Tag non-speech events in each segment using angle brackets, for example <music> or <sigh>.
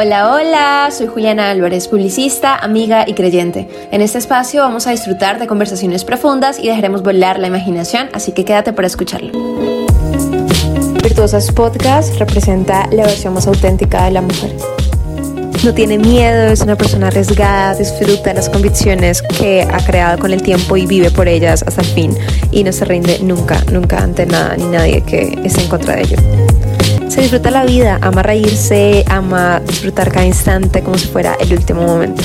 Hola, hola, soy Juliana Álvarez, publicista, amiga y creyente. En este espacio vamos a disfrutar de conversaciones profundas y dejaremos volar la imaginación, así que quédate para escucharlo. Virtuosas Podcast representa la versión más auténtica de la mujer. No tiene miedo, es una persona arriesgada, disfruta las convicciones que ha creado con el tiempo y vive por ellas hasta el fin y no se rinde nunca, nunca ante nada ni nadie que esté en contra de ello se disfruta la vida, ama reírse, ama disfrutar cada instante como si fuera el último momento.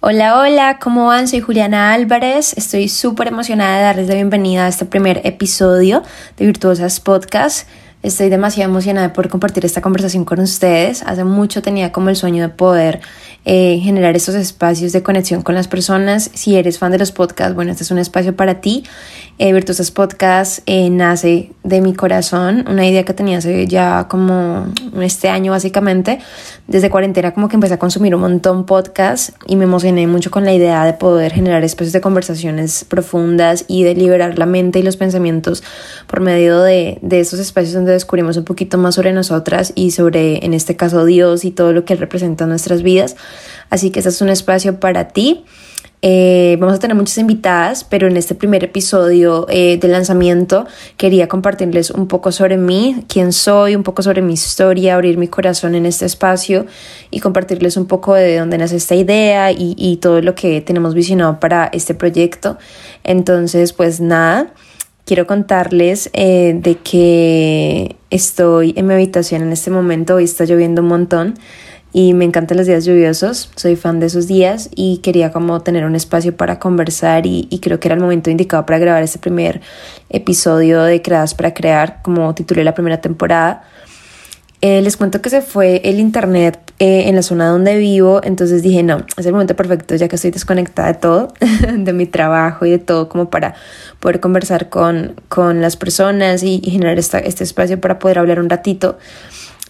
Hola, hola, ¿cómo van? Soy Juliana Álvarez. Estoy súper emocionada de darles la bienvenida a este primer episodio de Virtuosas Podcast. Estoy demasiado emocionada por compartir esta conversación con ustedes. Hace mucho tenía como el sueño de poder eh, generar estos espacios de conexión con las personas. Si eres fan de los podcasts, bueno, este es un espacio para ti. Eh, Virtuosas Podcast eh, nace de mi corazón, una idea que tenía hace ya como este año básicamente. Desde cuarentena como que empecé a consumir un montón podcast y me emocioné mucho con la idea de poder generar espacios de conversaciones profundas y de liberar la mente y los pensamientos por medio de, de estos espacios donde descubrimos un poquito más sobre nosotras y sobre, en este caso, Dios y todo lo que representa en nuestras vidas. Así que este es un espacio para ti. Eh, vamos a tener muchas invitadas, pero en este primer episodio eh, de lanzamiento quería compartirles un poco sobre mí, quién soy, un poco sobre mi historia, abrir mi corazón en este espacio y compartirles un poco de dónde nace esta idea y, todo lo que tenemos visionado para este proyecto. Entonces, pues nada, quiero contarles eh, de que estoy en mi habitación en este momento, hoy está lloviendo un montón y me encantan los días lluviosos, soy fan de esos días y quería como tener un espacio para conversar y, creo que era el momento indicado para grabar este primer episodio de Creadas para Crear, como titulé la primera temporada. Eh, les cuento que se fue el internet eh, en la zona donde vivo, entonces dije, no, es el momento perfecto ya que estoy desconectada de todo, <laughs> de mi trabajo y de todo, como para poder conversar con, con las personas y, generar esta, este espacio para poder hablar un ratito.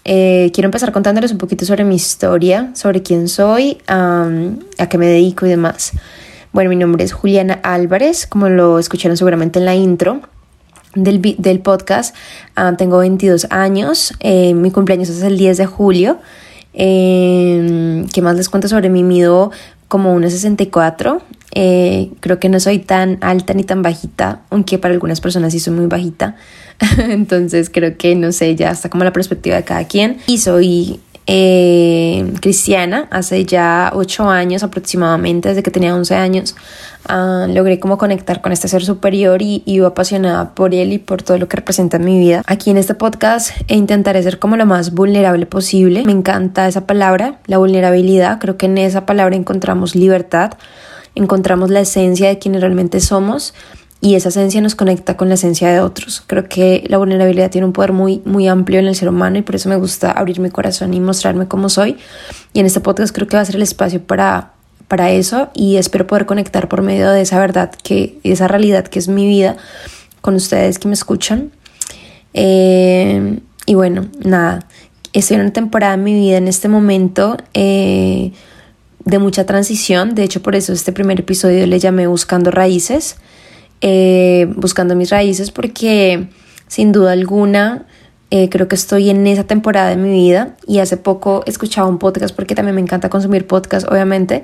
Eh, quiero empezar contándoles un poquito sobre mi historia, sobre quién soy, a qué me dedico y demás. Bueno, mi nombre es Juliana Álvarez, como lo escucharon seguramente en la intro del, del podcast. tengo 22 años, eh, mi cumpleaños es el 10 de julio. Eh, ¿Qué más les cuento sobre mí? Mido como 1,64. Eh, creo que no soy tan alta ni tan bajita, aunque para algunas personas sí soy muy bajita. <laughs> Entonces creo que, no sé, ya está como la perspectiva de cada quien. Y soy eh, cristiana hace ya 8 años aproximadamente, desde que tenía 11 años. Ah, logré como conectar con este ser superior y, y apasionada por él y por todo lo que representa en mi vida. Aquí en este podcast intentaré ser como lo más vulnerable posible. Me encanta esa palabra, la vulnerabilidad. Creo que en esa palabra encontramos libertad, encontramos la esencia de quienes realmente somos y esa esencia nos conecta con la esencia de otros. Creo que la vulnerabilidad tiene un poder muy, muy amplio en el ser humano y por eso me gusta abrir mi corazón y mostrarme como soy. Y en este podcast creo que va a ser el espacio para, para eso y espero poder conectar por medio de esa verdad, que esa realidad que es mi vida con ustedes que me escuchan. Eh, y bueno, nada, estoy en una temporada de mi vida en este momento. Eh, de mucha transición, de hecho por eso este primer episodio le llamé Buscando Raíces, eh, buscando mis raíces porque sin duda alguna eh, creo que estoy en esa temporada de mi vida y hace poco escuchaba un podcast porque también me encanta consumir podcast obviamente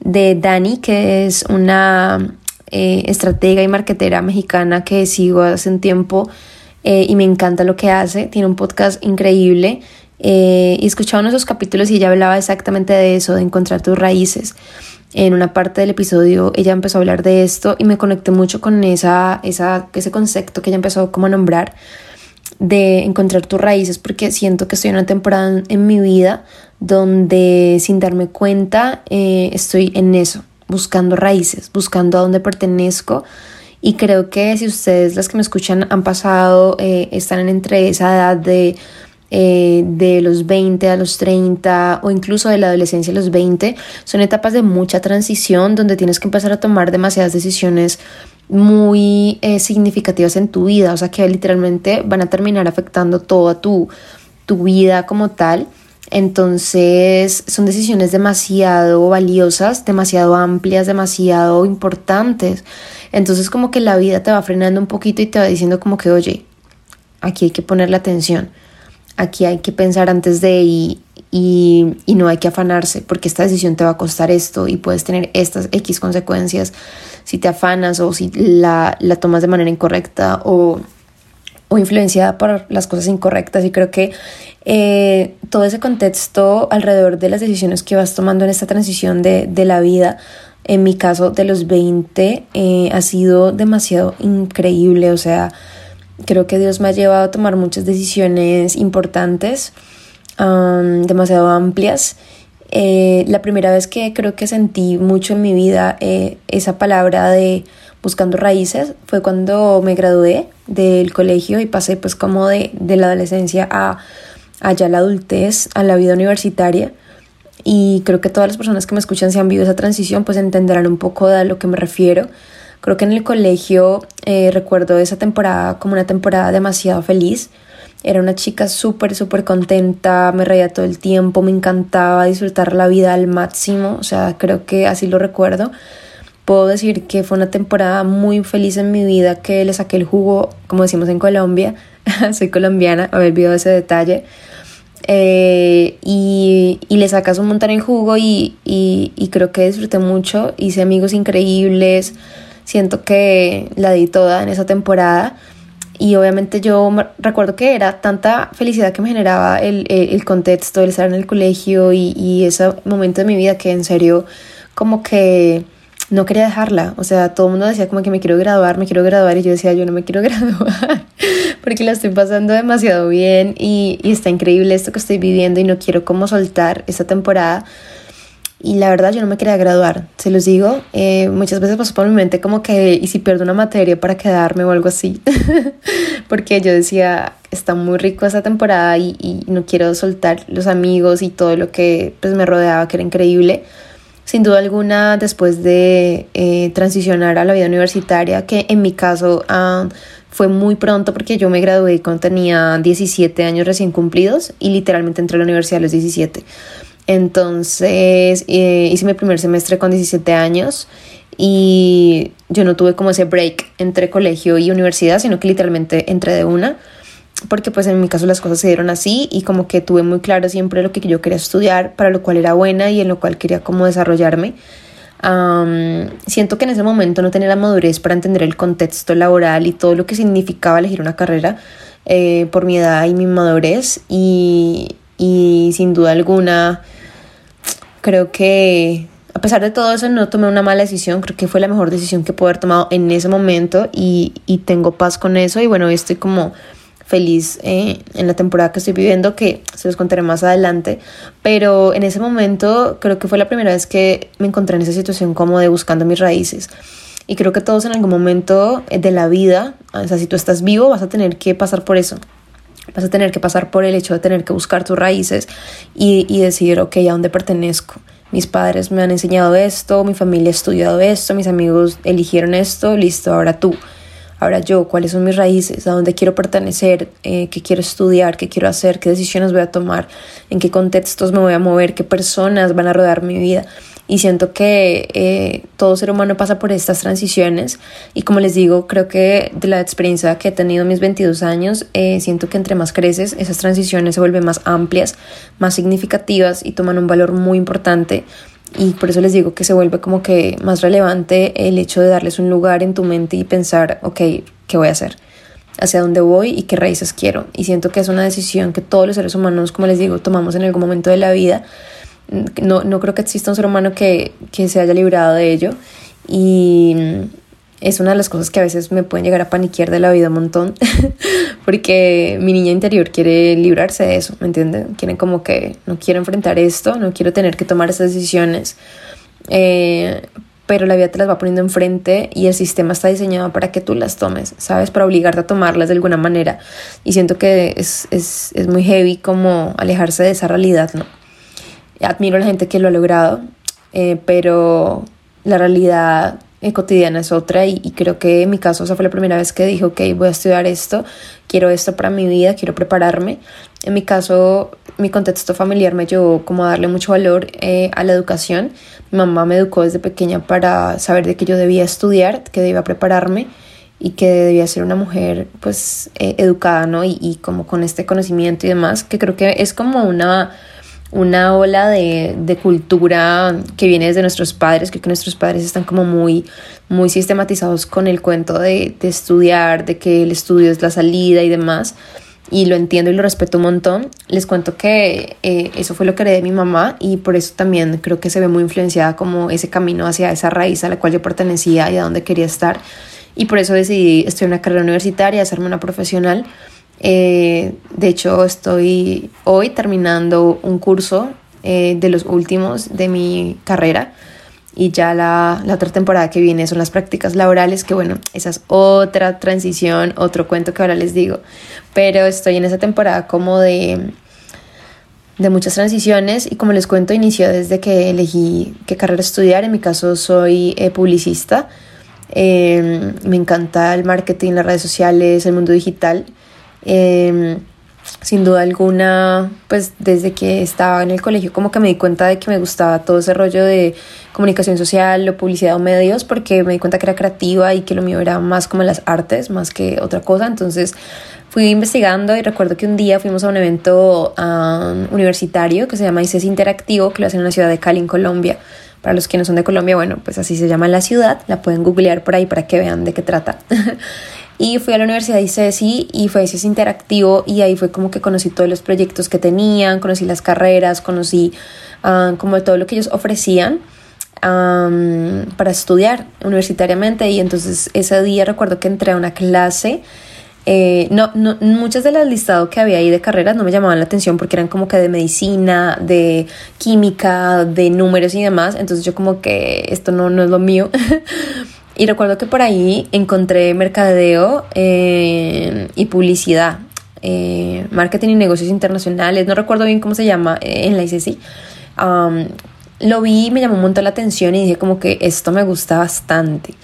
de Dani que es una eh, estratega y marketera mexicana que sigo hace un tiempo y me encanta lo que hace. Tiene un podcast increíble y escuchaba uno de esos capítulos y ella hablaba exactamente de eso de encontrar tus raíces en una parte del episodio ella empezó a hablar de esto y me conecté mucho con esa, esa, ese concepto que ella empezó como a nombrar de encontrar tus raíces porque siento que estoy en una temporada en mi vida donde sin darme cuenta eh, estoy en eso, buscando raíces, buscando a dónde pertenezco. Y creo que si ustedes las que me escuchan han pasado, eh, están entre esa edad de eh, de los 20 a los 30 o incluso de la adolescencia a los 20, son etapas de mucha transición donde tienes que empezar a tomar demasiadas decisiones muy eh, significativas en tu vida, o sea que literalmente van a terminar afectando toda tu, tu vida como tal. Entonces son decisiones demasiado valiosas, demasiado amplias, demasiado importantes. Entonces como que la vida te va frenando un poquito y te va diciendo como que, oye, aquí hay que ponerle atención aquí hay que pensar antes de y, y, no hay que afanarse porque esta decisión te va a costar esto y puedes tener estas X consecuencias. Si te afanas o si la, la tomas de manera incorrecta o, o influenciada por las cosas incorrectas. Y creo que eh, todo ese contexto alrededor de las decisiones que vas tomando en esta transición de, de la vida en mi caso de los 20 eh, ha sido demasiado increíble, o sea, creo que Dios me ha llevado a tomar muchas decisiones importantes, demasiado amplias. Eh, la primera vez que creo que sentí mucho en mi vida eh, esa palabra de buscando raíces fue cuando me gradué del colegio y pasé pues como de, de la adolescencia a allá la adultez, a la vida universitaria y creo que todas las personas que me escuchan si han vivido esa transición pues entenderán un poco de a lo que me refiero. Creo que en el colegio eh, recuerdo esa temporada como una temporada demasiado feliz. Era una chica súper, súper contenta, me reía todo el tiempo, me encantaba disfrutar la vida al máximo, o sea, creo que así lo recuerdo. Puedo decir que fue una temporada muy feliz en mi vida, que le saqué el jugo, como decimos en Colombia, <laughs> soy colombiana, haber visto ese detalle, eh, y, y, le sacas un montón en jugo y, y, creo que disfruté mucho, hice amigos increíbles, siento que la di toda en esa temporada y obviamente yo recuerdo que era tanta felicidad que me generaba el, el, contexto, el estar en el colegio y, y ese momento de mi vida que en serio como que no quería dejarla. O sea, todo el mundo decía como que me quiero graduar, me quiero graduar y yo decía yo no me quiero <laughs> graduar porque la estoy pasando demasiado bien y, y está increíble esto que estoy viviendo y no quiero como soltar esta temporada. Y la verdad yo no me quería graduar, se los digo. Eh, muchas veces pasó por mi mente como que, ¿y si pierdo una materia para quedarme o algo así? <laughs> Porque yo decía, está muy rico esta temporada y, y, no quiero soltar los amigos y todo lo que pues, me rodeaba, que era increíble. Sin duda alguna, después de eh, transicionar a la vida universitaria, que en mi caso ah, fue muy pronto porque yo me gradué cuando tenía 17 años recién cumplidos y literalmente entré a la universidad a los 17. Entonces eh, hice mi primer semestre con 17 años y yo no tuve como ese break entre colegio y universidad, sino que literalmente entré de una porque pues en mi caso las cosas se dieron así y como que tuve muy claro siempre lo que yo quería estudiar, para lo cual era buena y en lo cual quería como desarrollarme. siento que en ese momento no tenía la madurez para entender el contexto laboral y todo lo que significaba elegir una carrera eh, por mi edad y mi madurez y, y sin duda alguna creo que a pesar de todo eso no tomé una mala decisión, creo que fue la mejor decisión que pude haber tomado en ese momento y, y tengo paz con eso y bueno, estoy como feliz eh, en la temporada que estoy viviendo, que se los contaré más adelante, pero en ese momento creo que fue la primera vez que me encontré en esa situación como de buscando mis raíces. Y creo que todos en algún momento de la vida, o sea, si tú estás vivo, vas a tener que pasar por eso. Vas a tener que pasar por el hecho de tener que buscar tus raíces y, y decir, ok, ¿a dónde pertenezco? Mis padres me han enseñado esto, mi familia ha estudiado esto, mis amigos eligieron esto, listo, ahora tú. Ahora yo, cuáles son mis raíces, a dónde quiero pertenecer, eh, qué quiero estudiar, qué quiero hacer, qué decisiones voy a tomar, en qué contextos me voy a mover, qué personas van a rodar mi vida. Y siento que eh, todo ser humano pasa por estas transiciones. Y como les digo, creo que de la experiencia que he tenido en mis 22 años, eh, siento que entre más creces, esas transiciones se vuelven más amplias, más significativas y toman un valor muy importante y por eso les digo que se vuelve como que más relevante el hecho de darles un lugar en tu mente y pensar, ok, ¿qué voy a hacer? ¿Hacia dónde voy y qué raíces quiero? Y siento que es una decisión que todos los seres humanos, como les digo, tomamos en algún momento de la vida. No, no creo que exista un ser humano que, que se haya librado de ello. Y es una de las cosas que a veces me pueden llegar a paniquear de la vida un montón, <laughs> porque mi niña interior quiere librarse de eso, ¿me entienden? Quieren como que no quiero enfrentar esto, no quiero tener que tomar esas decisiones, eh, pero la vida te las va poniendo enfrente y el sistema está diseñado para que tú las tomes, ¿sabes? Para obligarte a tomarlas de alguna manera. Y siento que es, es, es muy heavy como alejarse de esa realidad, ¿no? Admiro a la gente que lo ha logrado, eh, pero la realidad eh, cotidiana es otra y, creo que en mi caso esa fue la primera vez que dije, ok, voy a estudiar esto, quiero esto para mi vida, quiero prepararme. En mi caso, mi contexto familiar me llevó como a darle mucho valor eh, a la educación. Mi mamá me educó desde pequeña para saber de que yo debía estudiar, que debía prepararme y que debía ser una mujer pues eh, educada, ¿no? Y, y, como con este conocimiento y demás, que creo que es como una, una ola de, de, cultura que viene desde nuestros padres, creo que nuestros padres están como muy, muy sistematizados con el cuento de, de estudiar, de que el estudio es la salida y demás y lo entiendo y lo respeto un montón. Les cuento que eh, eso fue lo que heredé de mi mamá y por eso también creo que se ve muy influenciada como ese camino hacia esa raíz a la cual yo pertenecía y a donde quería estar y por eso decidí estudiar una carrera universitaria, hacerme una profesional. Eh, de hecho, estoy hoy terminando un curso eh, de los últimos de mi carrera. Y ya la, la, otra temporada que viene son las prácticas laborales, que bueno, esa es otra transición, otro cuento que ahora les digo, pero estoy en esa temporada como de, de muchas transiciones. Y como les cuento, inició desde que elegí qué carrera estudiar, en mi caso soy eh, publicista, me encanta el marketing, las redes sociales, el mundo digital. Em, sin duda alguna, pues desde que estaba en el colegio como que me di cuenta de que me gustaba todo ese rollo de comunicación social o publicidad o medios porque me di cuenta que era creativa y que lo mío era más como las artes, más que otra cosa. Entonces fui investigando y recuerdo que un día fuimos a un evento universitario que se llama ICES Interactivo, que lo hacen en la ciudad de Cali, en Colombia. Para los que no son de Colombia, bueno, pues así se llama la ciudad, la pueden googlear por ahí para que vean de qué trata. <laughs> y fui a la Universidad de ICESI y fue ese interactivo y ahí fue como que conocí todos los proyectos que tenían, conocí las carreras, conocí uh, como todo lo que ellos ofrecían. para estudiar universitariamente y entonces ese día recuerdo que entré a una clase eh, no, no, muchas de las listados que había ahí de carreras no me llamaban la atención porque eran como que de medicina, de química, de números y demás. Entonces yo como que esto no, no es lo mío. <laughs> y recuerdo que por ahí encontré mercadeo eh, y publicidad, eh, marketing y negocios internacionales. No recuerdo bien cómo se llama en la ICC. lo vi me llamó un montón la atención y dije como que esto me gusta bastante.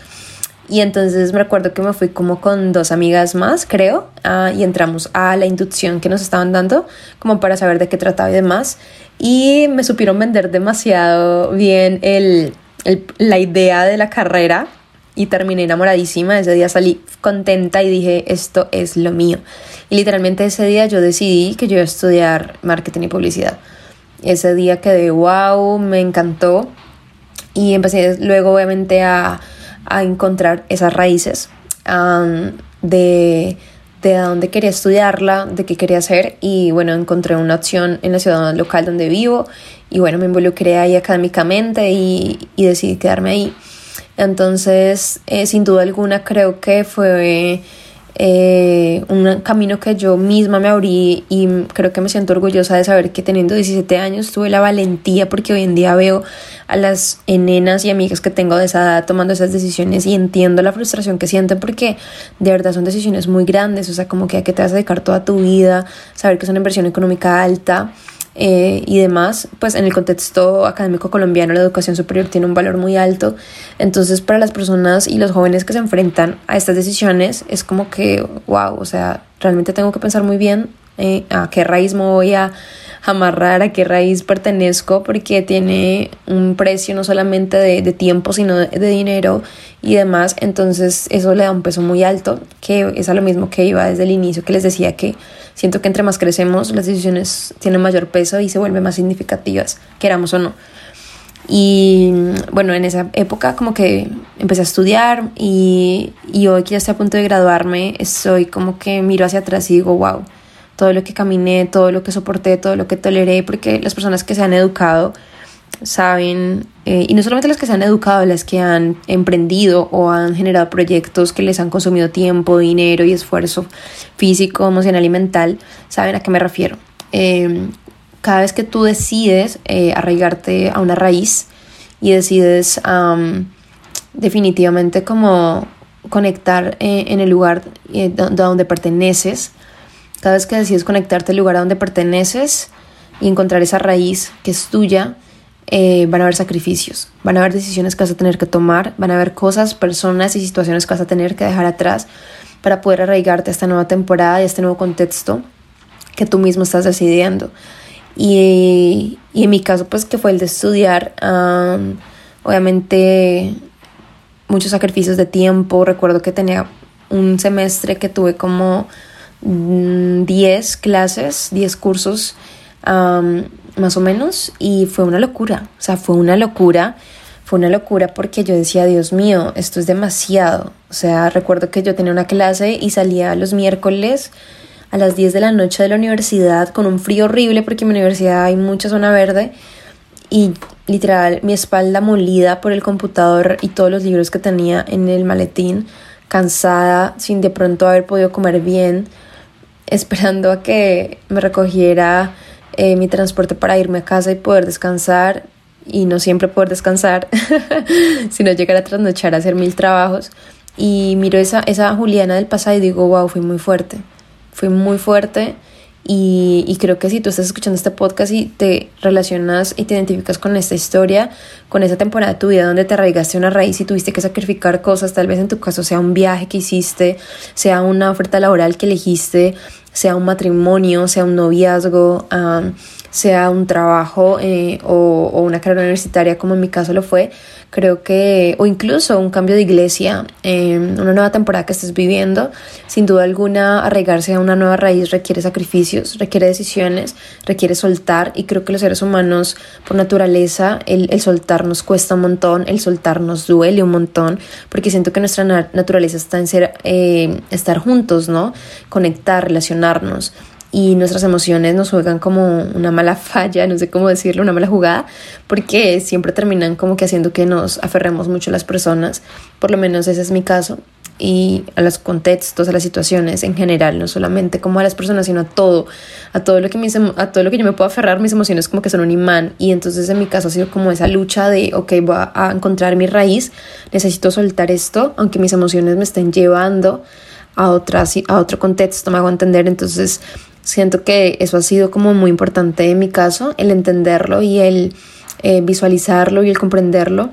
Y entonces me recuerdo que me fui como con dos amigas más, creo, ah, y entramos a la inducción que nos estaban dando, como para saber de qué trataba y demás. Y me supieron vender demasiado bien el, el, la idea de la carrera y terminé enamoradísima. Ese día salí contenta y dije, esto es lo mío. Y literalmente ese día yo decidí que yo iba a estudiar marketing y publicidad. Ese día quedé wow, me encantó. Y empecé luego obviamente a a encontrar esas raíces de, de dónde quería estudiarla, de qué quería hacer y bueno, encontré una opción en la ciudad local donde vivo y bueno, me involucré ahí académicamente y, y decidí quedarme ahí. Entonces, eh, sin duda alguna, creo que fue eh, un camino que yo misma me abrí y creo que me siento orgullosa de saber que teniendo 17 años tuve la valentía porque hoy en día veo a las nenas y amigas que tengo de esa edad tomando esas decisiones y entiendo la frustración que sienten porque de verdad son decisiones muy grandes, o sea, como que a qué te vas a dedicar toda tu vida, saber que es una inversión económica alta. Eh, y demás, pues en el contexto académico colombiano la educación superior tiene un valor muy alto. Entonces para las personas y los jóvenes que se enfrentan a estas decisiones es como que, wow, o sea, realmente tengo que pensar muy bien eh, a qué raíz me voy a amarrar, a qué raíz pertenezco, porque tiene un precio no solamente de, tiempo, sino de, de, dinero y demás. Entonces eso le da un peso muy alto, que es a lo mismo que iba desde el inicio, que les decía que siento que entre más crecemos, las decisiones tienen mayor peso y se vuelven más significativas, queramos o no. Y bueno, en esa época como que empecé a estudiar y, y hoy que ya estoy a punto de graduarme, estoy como que miro hacia atrás y digo, wow, todo lo que caminé, todo lo que soporté, todo lo que toleré, porque las personas que se han educado saben, eh, y no solamente las que se han educado, las que han emprendido o han generado proyectos que les han consumido tiempo, dinero y esfuerzo físico, emocional y mental, saben a qué me refiero. Em, cada vez que tú decides eh, arraigarte a una raíz y decides definitivamente como conectar eh, en el lugar donde perteneces, cada vez que decides conectarte al lugar a donde perteneces y encontrar esa raíz que es tuya, eh, van a haber sacrificios, van a haber decisiones que vas a tener que tomar, van a haber cosas, personas y situaciones que vas a tener que dejar atrás para poder arraigarte a esta nueva temporada y a este nuevo contexto que tú mismo estás decidiendo. Y, y en mi caso, pues que fue el de estudiar, obviamente muchos sacrificios de tiempo, recuerdo que tenía un semestre que tuve como 10 mm, clases, 10 cursos más o menos y fue una locura, o sea, fue una locura, fue una locura porque yo decía, Dios mío, esto es demasiado, o sea, recuerdo que yo tenía una clase y salía los miércoles a las 10 de la noche de la universidad con un frío horrible porque en mi universidad hay mucha zona verde y literal mi espalda molida por el computador y todos los libros que tenía en el maletín, cansada, sin de pronto haber podido comer bien, <laughs> esperando a que me recogiera eh, mi transporte para irme a casa y poder descansar y no siempre poder descansar, <laughs> sino llegar a trasnochar a hacer mil trabajos. Y miro esa, esa Juliana del pasado y digo, wow, fui muy fuerte, fui muy fuerte y, creo que si tú estás escuchando este podcast y te relacionas y te identificas con esta historia, con esa temporada de tu vida donde te arraigaste una raíz y tuviste que sacrificar cosas, tal vez en tu caso sea un viaje que hiciste, sea una oferta laboral que elegiste, sea un matrimonio, sea un noviazgo, sea un trabajo eh, o, una carrera universitaria como en mi caso lo fue, creo que, o incluso un cambio de iglesia, una nueva temporada que estés viviendo, sin duda alguna arraigarse a una nueva raíz requiere sacrificios, requiere decisiones, requiere soltar y creo que los seres humanos por naturaleza el, el soltar nos cuesta un montón, el soltar nos duele un montón, porque siento que nuestra naturaleza está en ser, eh, estar juntos, ¿no? Conectar, relacionarnos y nuestras emociones nos juegan como una mala <laughs> falla, no sé cómo decirlo, una mala jugada, porque siempre terminan como que haciendo que nos aferremos mucho a las personas, por lo menos ese es mi caso, y a los contextos, a las situaciones en general, no solamente como a las personas, sino a todo, a todo lo que, a todo lo que yo me puedo aferrar, mis emociones como que son un imán, y entonces en mi caso ha sido como esa lucha de, ok, voy a encontrar mi raíz, necesito soltar esto, aunque mis emociones me estén llevando a, otra, a otro contexto, me hago entender, entonces Siento que eso ha sido como muy importante en mi caso, el entenderlo y el eh, visualizarlo y el comprenderlo,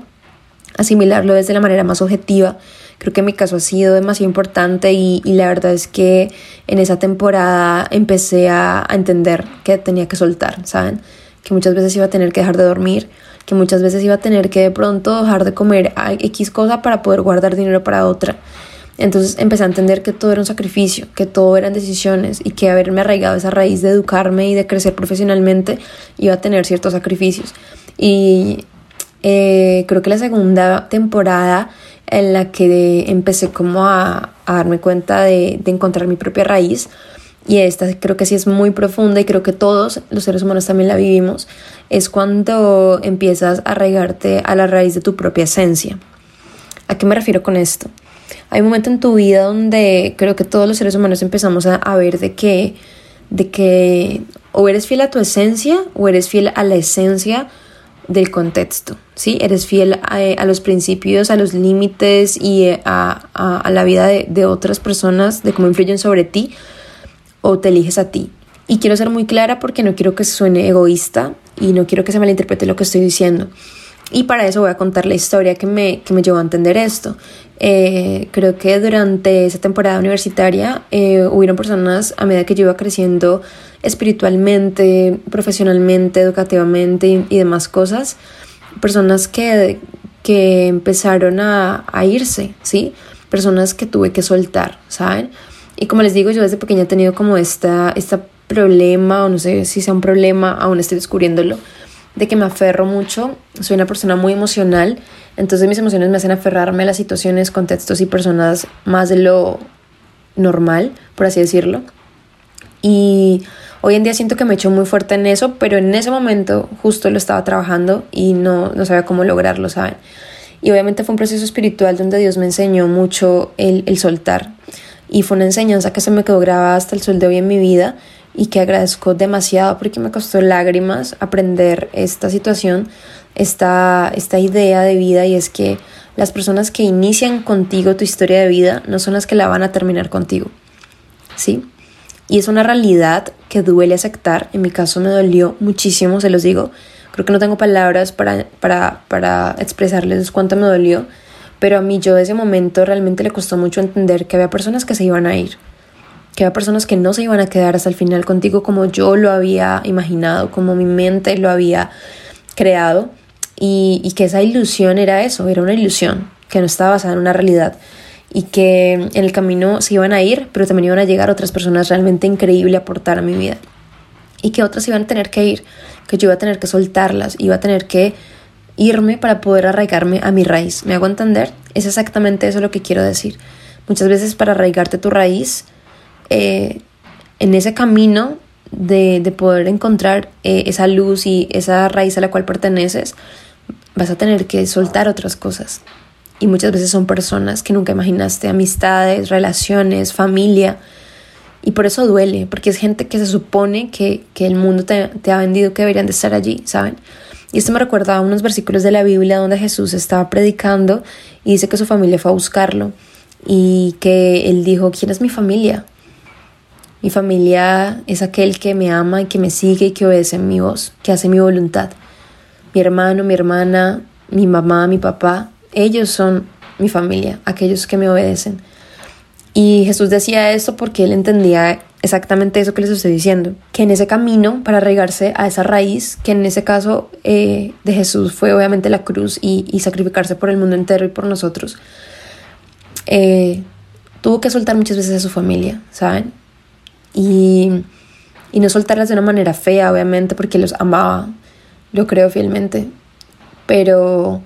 asimilarlo desde la manera más objetiva. Creo que en mi caso ha sido demasiado importante y, la verdad es que en esa temporada empecé a, entender que tenía que soltar, ¿saben? Que muchas veces iba a tener que dejar de dormir, que muchas veces iba a tener que de pronto dejar de comer X cosa para poder guardar dinero para otra entonces empecé a entender que todo era un sacrificio, que todo eran decisiones y que haberme arraigado esa raíz de educarme y de crecer profesionalmente iba a tener ciertos sacrificios. Y eh, creo que la segunda temporada en la que empecé como a, darme cuenta de, de, encontrar mi propia raíz, y esta creo que sí es muy profunda y creo que todos los seres humanos también la vivimos, es cuando empiezas a arraigarte a la raíz de tu propia esencia. ¿A qué me refiero con esto? Hay un momento en tu vida donde creo que todos los seres humanos empezamos a, ver de que, de que o eres fiel a tu esencia o eres fiel a la esencia del contexto, ¿sí? Eres fiel a, los principios, a los límites y a, la vida de, de, otras personas, de cómo influyen sobre ti, o te eliges a ti. Y quiero ser muy clara porque no quiero que suene egoísta y no quiero que se malinterprete lo que estoy diciendo. Y para eso voy a contar la historia que me, que me llevó a entender esto. Eh, creo que durante esa temporada universitaria eh, hubieron personas a medida que yo iba creciendo espiritualmente, profesionalmente, educativamente y, demás cosas, personas que, que empezaron a, a, irse, ¿sí? Personas que tuve que soltar, ¿saben? Y como les digo, yo desde pequeña he tenido como esta, esta problema, o no sé si sea un problema, aún estoy descubriéndolo, de que me aferro mucho, soy una persona muy emocional, entonces mis emociones me hacen aferrarme a las situaciones, contextos y personas más de lo normal, por así decirlo. Y hoy en día siento que me he hecho muy fuerte en eso, pero en ese momento justo lo estaba trabajando y no, no sabía cómo lograrlo, ¿saben? Y obviamente fue un proceso espiritual donde Dios me enseñó mucho el, el soltar. Y fue una enseñanza que se me quedó grabada hasta el sol de hoy en mi vida y que agradezco demasiado porque me costó lágrimas aprender esta situación, esta, esta idea de vida y es que las personas que inician contigo tu historia de vida no son las que la van a terminar contigo. ¿Sí? Y es una realidad que duele aceptar. En mi caso me dolió muchísimo, se los digo. Creo que no tengo palabras para, para, para expresarles cuánto me dolió. Pero a mí yo de ese momento realmente le costó mucho entender que había personas que se iban a ir que había personas que no se iban a quedar hasta el final contigo como yo lo había imaginado, como mi mente lo había creado y, que esa ilusión era eso, era una ilusión que no estaba basada en una realidad. y que en el camino se iban a ir, pero también iban a llegar otras personas realmente increíbles a aportar a mi vida y que otras iban a tener que ir, que yo iba a tener que soltarlas, iba a tener que irme para poder arraigarme a mi raíz. ¿Me hago entender? Es exactamente eso lo que quiero decir. Muchas veces para arraigarte a tu raíz, eh, en ese camino de, de poder encontrar eh, esa luz y esa raíz a la cual perteneces, vas a tener que soltar otras cosas. Y muchas veces son personas que nunca imaginaste, amistades, relaciones, familia. Y por eso duele, porque es gente que se supone que, que el mundo te, te, ha vendido que deberían de estar allí, ¿saben? Y esto me recuerda a unos versículos de la Biblia donde Jesús estaba predicando y dice que su familia fue a buscarlo y que él dijo, ¿quién es mi familia? Mi familia es aquel que me ama y que me sigue y que obedece mi voz, que hace mi voluntad. Mi hermano, mi hermana, mi mamá, mi papá, ellos son mi familia, aquellos que me obedecen. Y Jesús decía esto porque él entendía exactamente eso que les estoy diciendo, que en ese camino para arraigarse a esa raíz, que en ese caso eh, de Jesús fue obviamente la cruz y, sacrificarse por el mundo entero y por nosotros, eh, tuvo que soltar muchas veces a su familia, ¿saben? Y, y no soltarlas de una manera fea, obviamente, porque los amaba, lo creo fielmente, pero,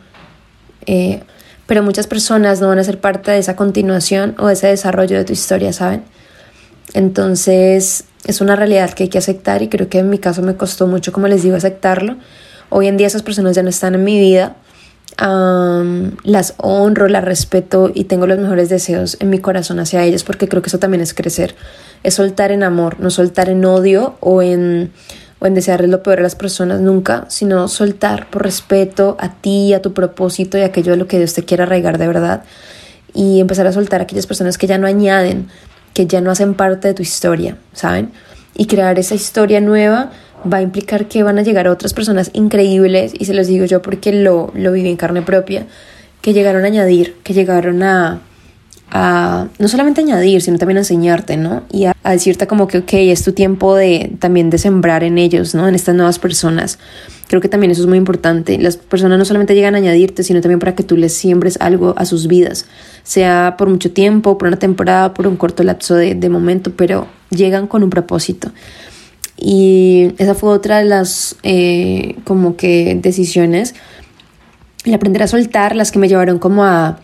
eh, pero muchas personas no van a ser parte de esa continuación o de ese desarrollo de tu historia, ¿saben? Entonces es una realidad que hay que aceptar y creo que en mi caso me costó mucho, como les digo, aceptarlo. Hoy en día esas personas ya no están en mi vida, las honro, las respeto y tengo los mejores deseos en mi corazón hacia ellas porque creo que eso también es crecer es soltar en amor, no soltar en odio o en, o en desearles lo peor a las personas nunca, sino soltar por respeto a ti, a tu propósito y aquello de lo que Dios te quiera arraigar de verdad. Y empezar a soltar a aquellas personas que ya no añaden, que ya no hacen parte de tu historia, ¿saben? Y crear esa historia nueva va a implicar que van a llegar otras personas increíbles, y se los digo yo porque lo, lo viví en carne propia, que llegaron a añadir, que llegaron a, a no solamente añadir, sino también a enseñarte, ¿no? Y a, decirte como que, ok, es tu tiempo de también de sembrar en ellos, ¿no? En estas nuevas personas. Creo que también eso es muy importante. Las personas no solamente llegan a añadirte, sino también para que tú les siembres algo a sus vidas, sea por mucho tiempo, por una temporada, por un corto lapso de, de momento, pero llegan con un propósito. Y esa fue otra de las eh, como que decisiones, el aprender a soltar, las que me llevaron como a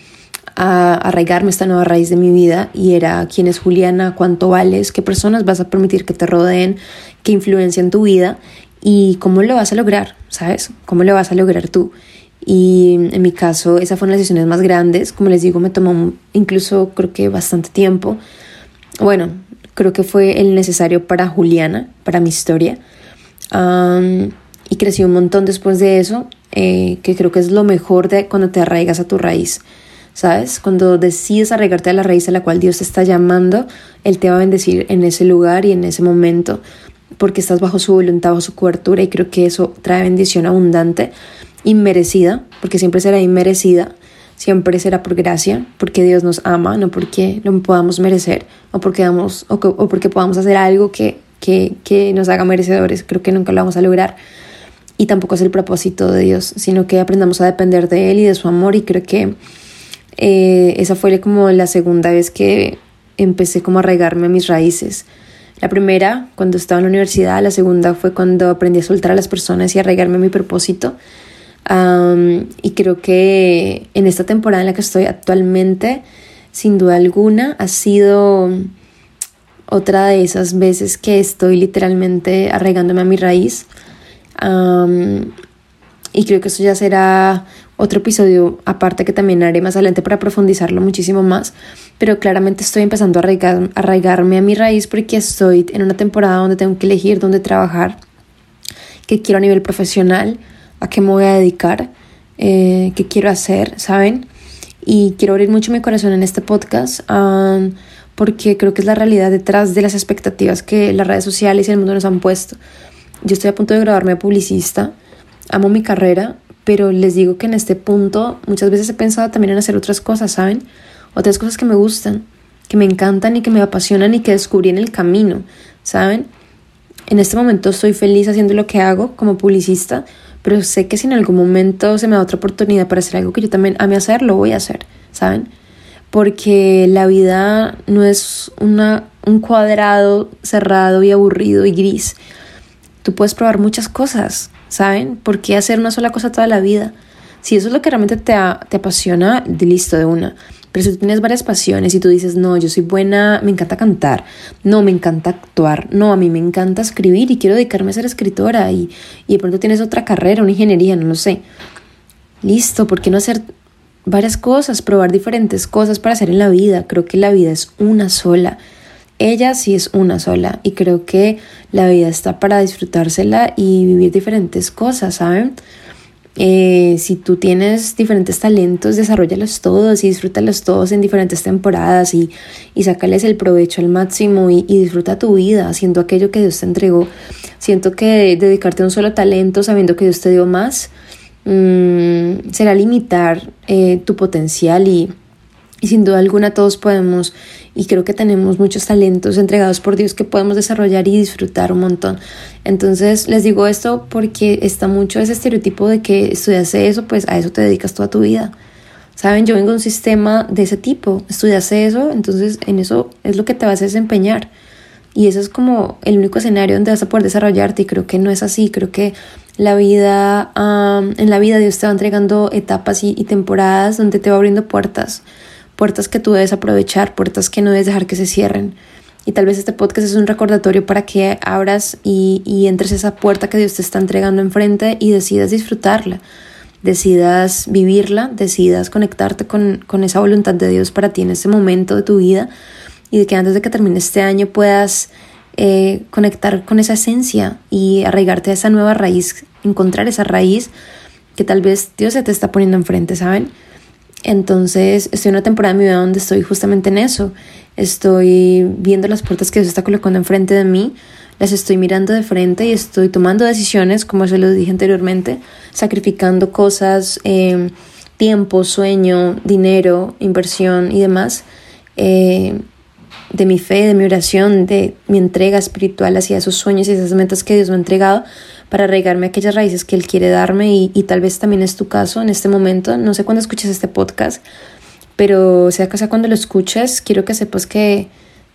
a arraigarme esta nueva raíz de mi vida y era quién es Juliana, cuánto vales, qué personas vas a permitir que te rodeen, qué influencian tu vida y cómo lo vas a lograr, ¿sabes? ¿Cómo lo vas a lograr tú? Y en mi caso, esas fueron las decisiones más grandes. Como les digo, me tomó incluso creo que bastante tiempo. Bueno, creo que fue el necesario para Juliana, para mi historia. y crecí un montón después de eso, eh, que creo que es lo mejor de cuando te arraigas a tu raíz. ¿sabes? Cuando decides arraigarte a la raíz a la cual Dios te está llamando, Él te va a bendecir en ese lugar y en ese momento, porque estás bajo su voluntad, bajo su cobertura, y creo que eso trae bendición abundante, inmerecida, porque siempre será inmerecida, siempre será por gracia, porque Dios nos ama, no porque lo podamos merecer, o porque, damos, o, o porque podamos hacer algo que, que, que nos haga merecedores, creo que nunca lo vamos a lograr y tampoco es el propósito de Dios, sino que aprendamos a depender de Él y de su amor y creo que eh, esa fue como la segunda vez que empecé como a arraigarme a mis raíces. La primera, cuando estaba en la universidad, la segunda fue cuando aprendí a soltar a las personas y a arraigarme a mi propósito. Y creo que en esta temporada en la que estoy actualmente, sin duda alguna, ha sido otra de esas veces que estoy literalmente arraigándome a mi raíz. y creo que eso ya será otro episodio aparte que también haré más adelante para profundizarlo muchísimo más, pero claramente estoy empezando a arraigarme a mi raíz porque estoy en una temporada donde tengo que elegir dónde trabajar, qué quiero a nivel profesional, a qué me voy a dedicar, eh, qué quiero hacer, ¿saben? Y quiero abrir mucho mi corazón en este podcast porque creo que es la realidad detrás de las expectativas que las redes sociales y el mundo nos han puesto. Yo estoy a punto de graduarme de publicista, amo mi carrera, pero les digo que en este punto muchas veces he pensado también en hacer otras cosas, ¿saben? Otras cosas que me gustan, que me encantan y que me apasionan y que descubrí en el camino, ¿saben? En este momento estoy feliz haciendo lo que hago como publicista, pero sé que si en algún momento se me da otra oportunidad para hacer algo que yo también ame hacer, lo voy a hacer, ¿saben? porque la vida no es una, un cuadrado cerrado y aburrido y gris. Tú puedes probar muchas cosas, ¿saben? ¿Por qué hacer una sola cosa toda la vida? Si eso es lo que realmente te, te apasiona, listo, de una. Pero si tú tienes varias pasiones y tú dices, no, yo soy buena, me encanta cantar, no, me encanta actuar, no, a mí me encanta escribir y quiero dedicarme a ser escritora y, y de pronto tienes otra carrera, una ingeniería, no lo sé. Listo, ¿por qué no hacer varias cosas, probar diferentes cosas para hacer en la vida? Creo que la vida es una sola. Ella sí es una sola y creo que la vida está para disfrutársela y vivir diferentes cosas, ¿saben? Eh, si tú tienes diferentes talentos, desarrollalos todos y disfrútalos todos en diferentes temporadas y, y sácales el provecho al máximo y, disfruta tu vida haciendo aquello que Dios te entregó. Siento que dedicarte a un solo talento sabiendo que Dios te dio más mm, será limitar eh, tu potencial y, y sin duda alguna todos podemos y creo que tenemos muchos talentos entregados por Dios que podemos desarrollar y disfrutar un montón. Entonces les digo esto porque está mucho ese estereotipo de que estudias eso, pues a eso te dedicas toda tu vida. Saben, yo vengo de un sistema de ese tipo, estudias eso, entonces en eso es lo que te vas a desempeñar. Y eso es como el único escenario donde vas a poder desarrollarte y creo que no es así, creo que la vida, en la vida Dios te va entregando etapas y temporadas donde te va abriendo puertas puertas que tú debes aprovechar, puertas que no debes dejar que se cierren. Y tal vez este podcast es un recordatorio para que abras y, y entres esa puerta que Dios te está entregando enfrente y decidas disfrutarla, decidas vivirla, decidas conectarte con, con esa voluntad de Dios para ti en ese momento de tu vida y de que antes de que termine este año puedas eh, conectar con esa esencia y arraigarte a esa nueva raíz, encontrar esa raíz que tal vez Dios se te está poniendo enfrente, ¿saben? Entonces estoy en una temporada de mi vida donde estoy justamente en eso. Estoy viendo las puertas que Dios está colocando enfrente de mí, las estoy mirando de frente y estoy tomando decisiones, como se lo dije anteriormente, sacrificando cosas, eh, tiempo, sueño, dinero, inversión y demás, eh, de mi fe, de mi oración, de mi entrega espiritual hacia esos sueños y esas metas que Dios me ha entregado para arraigarme aquellas raíces que Él quiere darme y, y, tal vez también es tu caso en este momento. No sé cuándo escuches este podcast, pero sea que sea cuando lo escuches, quiero que sepas que,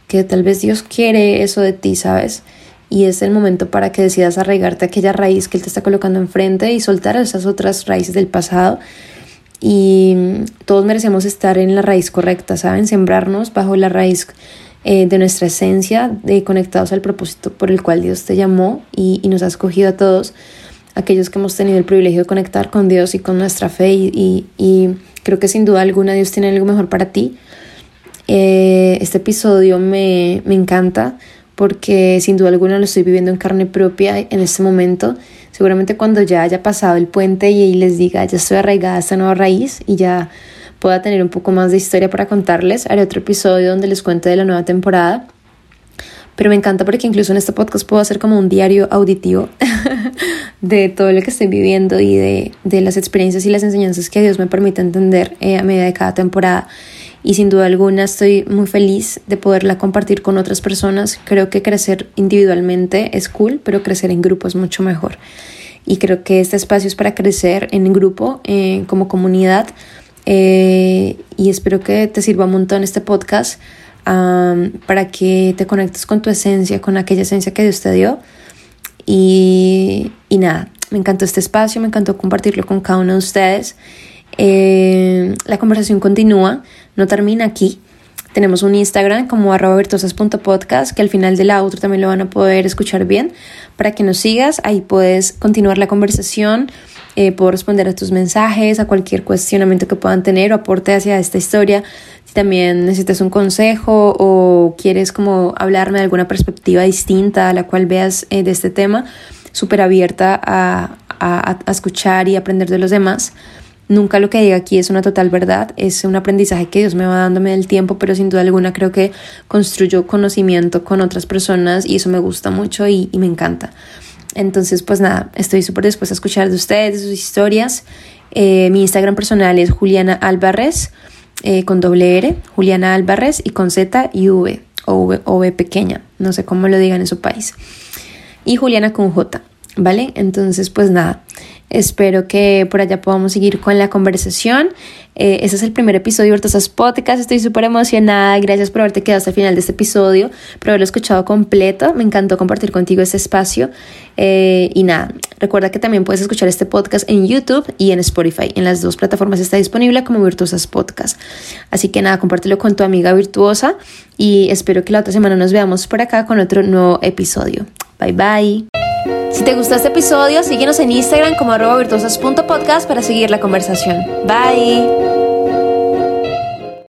que tal vez Dios quiere eso de ti, ¿sabes? Y es el momento para que decidas arraigarte aquella raíz que Él te está colocando enfrente y soltar esas otras raíces del pasado. Y todos merecemos estar en la raíz correcta, ¿saben? Sembrarnos bajo la raíz eh, de nuestra esencia, de conectados al propósito por el cual Dios te llamó y, nos ha escogido a todos, aquellos que hemos tenido el privilegio de conectar con Dios y con nuestra fe y, creo que sin duda alguna Dios tiene algo mejor para ti. Eh, este episodio me, me encanta porque sin duda alguna lo estoy viviendo en carne propia en este momento. Seguramente cuando ya haya pasado el puente y les diga, ya estoy arraigada a esta nueva raíz y ya pueda tener un poco más de historia para contarles. Haré otro episodio donde les cuente de la nueva temporada. Pero me encanta porque incluso en este podcast puedo hacer como un diario auditivo <laughs> de todo lo que estoy viviendo y de, de, las experiencias y las enseñanzas que Dios me permite entender eh, a medida de cada temporada. Y sin duda alguna estoy muy feliz de poderla compartir con otras personas. Creo que crecer individualmente es cool, pero crecer en grupo es mucho mejor. Y creo que este espacio es para crecer en grupo, eh, como comunidad, eh, y espero que te sirva un montón este podcast para que te conectes con tu esencia, con aquella esencia que Dios te dio. Y, y nada, me encantó este espacio, me encantó compartirlo con cada uno de ustedes. Eh, la conversación continúa, no termina aquí. Tenemos un Instagram como arroba virtuosas.podcast que al final del outro también lo van a poder escuchar bien. Para que nos sigas, ahí puedes continuar la conversación eh, puedo responder a tus mensajes, a cualquier cuestionamiento que puedan tener o aporte hacia esta historia. Si también necesitas un consejo o quieres como hablarme de alguna perspectiva distinta a la cual veas eh, de este tema, súper abierta a, a, a escuchar y aprender de los demás. Nunca lo que diga aquí es una total verdad, es un aprendizaje que Dios me va dándome del tiempo, pero sin duda alguna creo que construyo conocimiento con otras personas y eso me gusta mucho y, me encanta. Entonces, pues nada, estoy súper dispuesta a escuchar de ustedes, de sus historias. Eh, mi Instagram personal es Juliana Álvarez, eh, con doble R, Juliana Álvarez, y con Z y V, o v, o v pequeña, no sé cómo lo digan en su país. Y Juliana con J, ¿vale? Entonces, pues nada, Espero que por allá podamos seguir con la conversación. Eh, ese es el primer episodio de Virtuosas Podcast. Estoy súper emocionada. Gracias por haberte quedado hasta el final de este episodio, por haberlo escuchado completo. Me encantó compartir contigo este espacio. Eh, y nada, recuerda que también puedes escuchar este podcast en YouTube y en Spotify. En las dos plataformas está disponible como Virtuosas Podcast. Así que nada, compártelo con tu amiga virtuosa y espero que la otra semana nos veamos por acá con otro nuevo episodio. Bye bye. Si te gustó este episodio, síguenos en Instagram como arroba virtuosas.podcast para seguir la conversación. Bye.